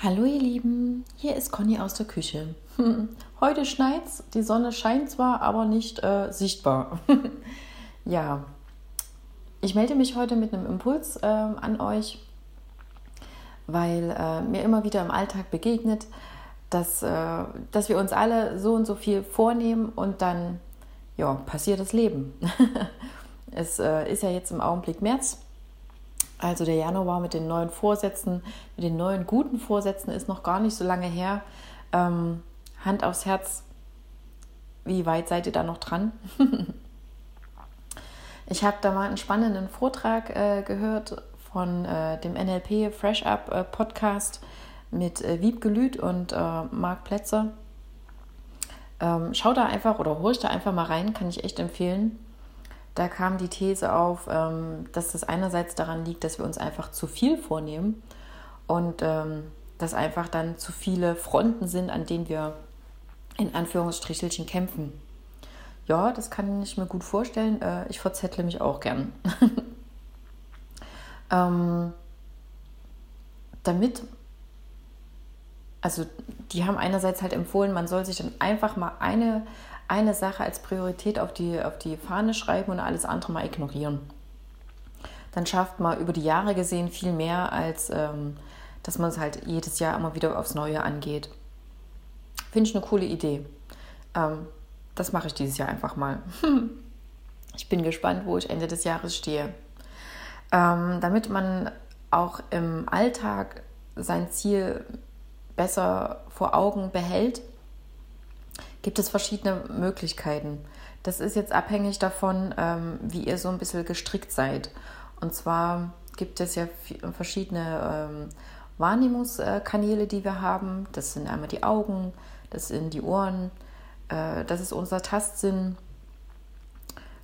Hallo ihr Lieben, hier ist Conny aus der Küche. Heute schneit's, die Sonne scheint zwar, aber nicht äh, sichtbar. ja, ich melde mich heute mit einem Impuls äh, an euch, weil äh, mir immer wieder im Alltag begegnet, dass, äh, dass wir uns alle so und so viel vornehmen und dann ja, passiert das Leben. es äh, ist ja jetzt im Augenblick März also der Januar mit den neuen Vorsätzen, mit den neuen guten Vorsätzen ist noch gar nicht so lange her. Ähm, Hand aufs Herz, wie weit seid ihr da noch dran? ich habe da mal einen spannenden Vortrag äh, gehört von äh, dem NLP Fresh Up äh, Podcast mit äh, Wieb Gelüt und äh, Marc Plätzer. Ähm, schau da einfach oder hol da einfach mal rein, kann ich echt empfehlen. Da kam die These auf, ähm, dass das einerseits daran liegt, dass wir uns einfach zu viel vornehmen und ähm, dass einfach dann zu viele Fronten sind, an denen wir in Anführungsstrichelchen kämpfen. Ja, das kann ich mir gut vorstellen. Äh, ich verzettle mich auch gern. ähm, damit, also die haben einerseits halt empfohlen, man soll sich dann einfach mal eine eine Sache als Priorität auf die, auf die Fahne schreiben und alles andere mal ignorieren. Dann schafft man über die Jahre gesehen viel mehr, als ähm, dass man es halt jedes Jahr immer wieder aufs Neue angeht. Finde ich eine coole Idee. Ähm, das mache ich dieses Jahr einfach mal. ich bin gespannt, wo ich Ende des Jahres stehe. Ähm, damit man auch im Alltag sein Ziel besser vor Augen behält, gibt es verschiedene Möglichkeiten. Das ist jetzt abhängig davon, ähm, wie ihr so ein bisschen gestrickt seid. Und zwar gibt es ja verschiedene ähm, Wahrnehmungskanäle, die wir haben. Das sind einmal die Augen, das sind die Ohren, äh, das ist unser Tastsinn.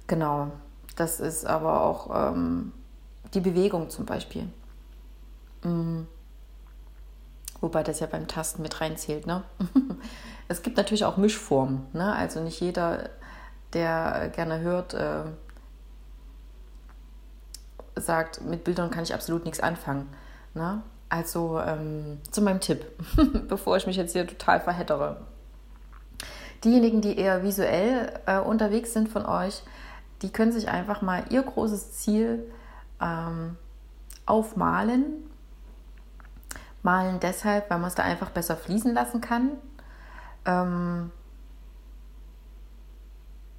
Genau, das ist aber auch ähm, die Bewegung zum Beispiel. Mhm. Wobei das ja beim Tasten mit reinzählt, ne? Es gibt natürlich auch Mischformen. Ne? Also nicht jeder, der gerne hört, äh, sagt, mit Bildern kann ich absolut nichts anfangen. Ne? Also ähm, zu meinem Tipp, bevor ich mich jetzt hier total verhättere. Diejenigen, die eher visuell äh, unterwegs sind von euch, die können sich einfach mal ihr großes Ziel ähm, aufmalen. Malen deshalb, weil man es da einfach besser fließen lassen kann. Ähm,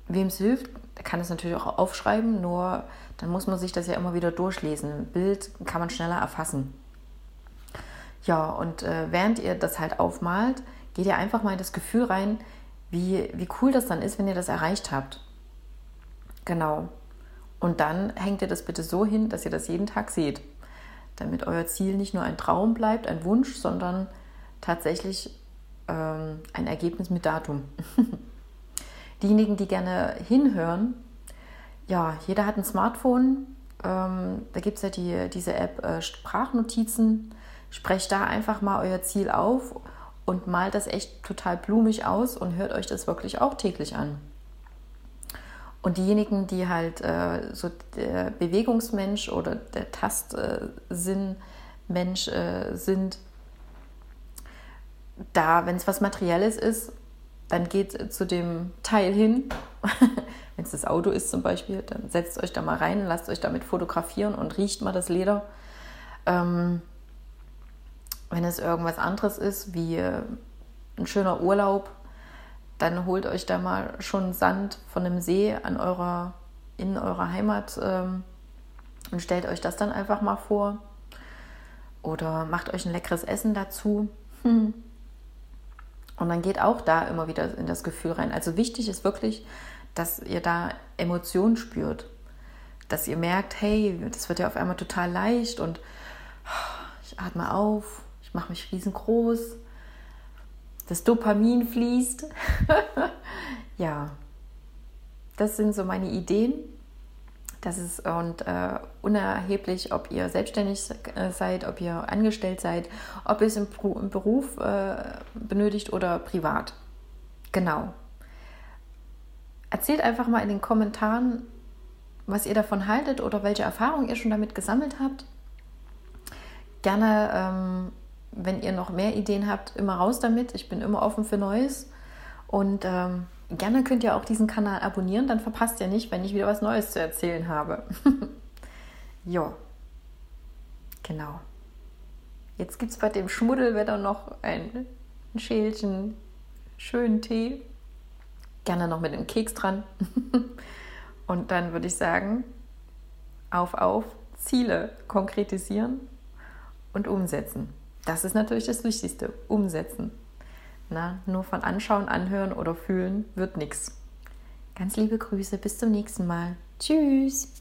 Wem es hilft, kann es natürlich auch aufschreiben, nur dann muss man sich das ja immer wieder durchlesen. Bild kann man schneller erfassen. Ja, und äh, während ihr das halt aufmalt, geht ihr einfach mal in das Gefühl rein, wie, wie cool das dann ist, wenn ihr das erreicht habt. Genau. Und dann hängt ihr das bitte so hin, dass ihr das jeden Tag seht. Damit euer Ziel nicht nur ein Traum bleibt, ein Wunsch, sondern tatsächlich ähm, ein Ergebnis mit Datum. Diejenigen, die gerne hinhören, ja, jeder hat ein Smartphone. Ähm, da gibt es ja die, diese App äh, Sprachnotizen. Sprecht da einfach mal euer Ziel auf und malt das echt total blumig aus und hört euch das wirklich auch täglich an. Und diejenigen, die halt äh, so der Bewegungsmensch oder der Tastsinnmensch äh, sind, da, wenn es was Materielles ist, dann geht zu dem Teil hin. wenn es das Auto ist zum Beispiel, dann setzt euch da mal rein, lasst euch damit fotografieren und riecht mal das Leder. Ähm, wenn es irgendwas anderes ist, wie äh, ein schöner Urlaub, dann holt euch da mal schon Sand von einem See an eurer, in eurer Heimat ähm, und stellt euch das dann einfach mal vor. Oder macht euch ein leckeres Essen dazu. Hm. Und dann geht auch da immer wieder in das Gefühl rein. Also wichtig ist wirklich, dass ihr da Emotionen spürt. Dass ihr merkt, hey, das wird ja auf einmal total leicht und ich atme auf, ich mache mich riesengroß, das Dopamin fließt. ja, das sind so meine Ideen. Das ist und äh, unerheblich, ob ihr selbstständig äh, seid, ob ihr angestellt seid, ob ihr es im, im Beruf äh, benötigt oder privat. Genau. Erzählt einfach mal in den Kommentaren, was ihr davon haltet oder welche Erfahrungen ihr schon damit gesammelt habt. Gerne, ähm, wenn ihr noch mehr Ideen habt, immer raus damit. Ich bin immer offen für Neues. Und ähm, gerne könnt ihr auch diesen Kanal abonnieren, dann verpasst ihr nicht, wenn ich wieder was Neues zu erzählen habe. jo, genau. Jetzt gibt es bei dem Schmuddelwetter noch ein, ein Schälchen schönen Tee. Gerne noch mit einem Keks dran. Und dann würde ich sagen, auf, auf, Ziele konkretisieren und umsetzen. Das ist natürlich das Wichtigste, umsetzen. Na, nur von anschauen, anhören oder fühlen wird nichts. Ganz liebe Grüße, bis zum nächsten Mal. Tschüss.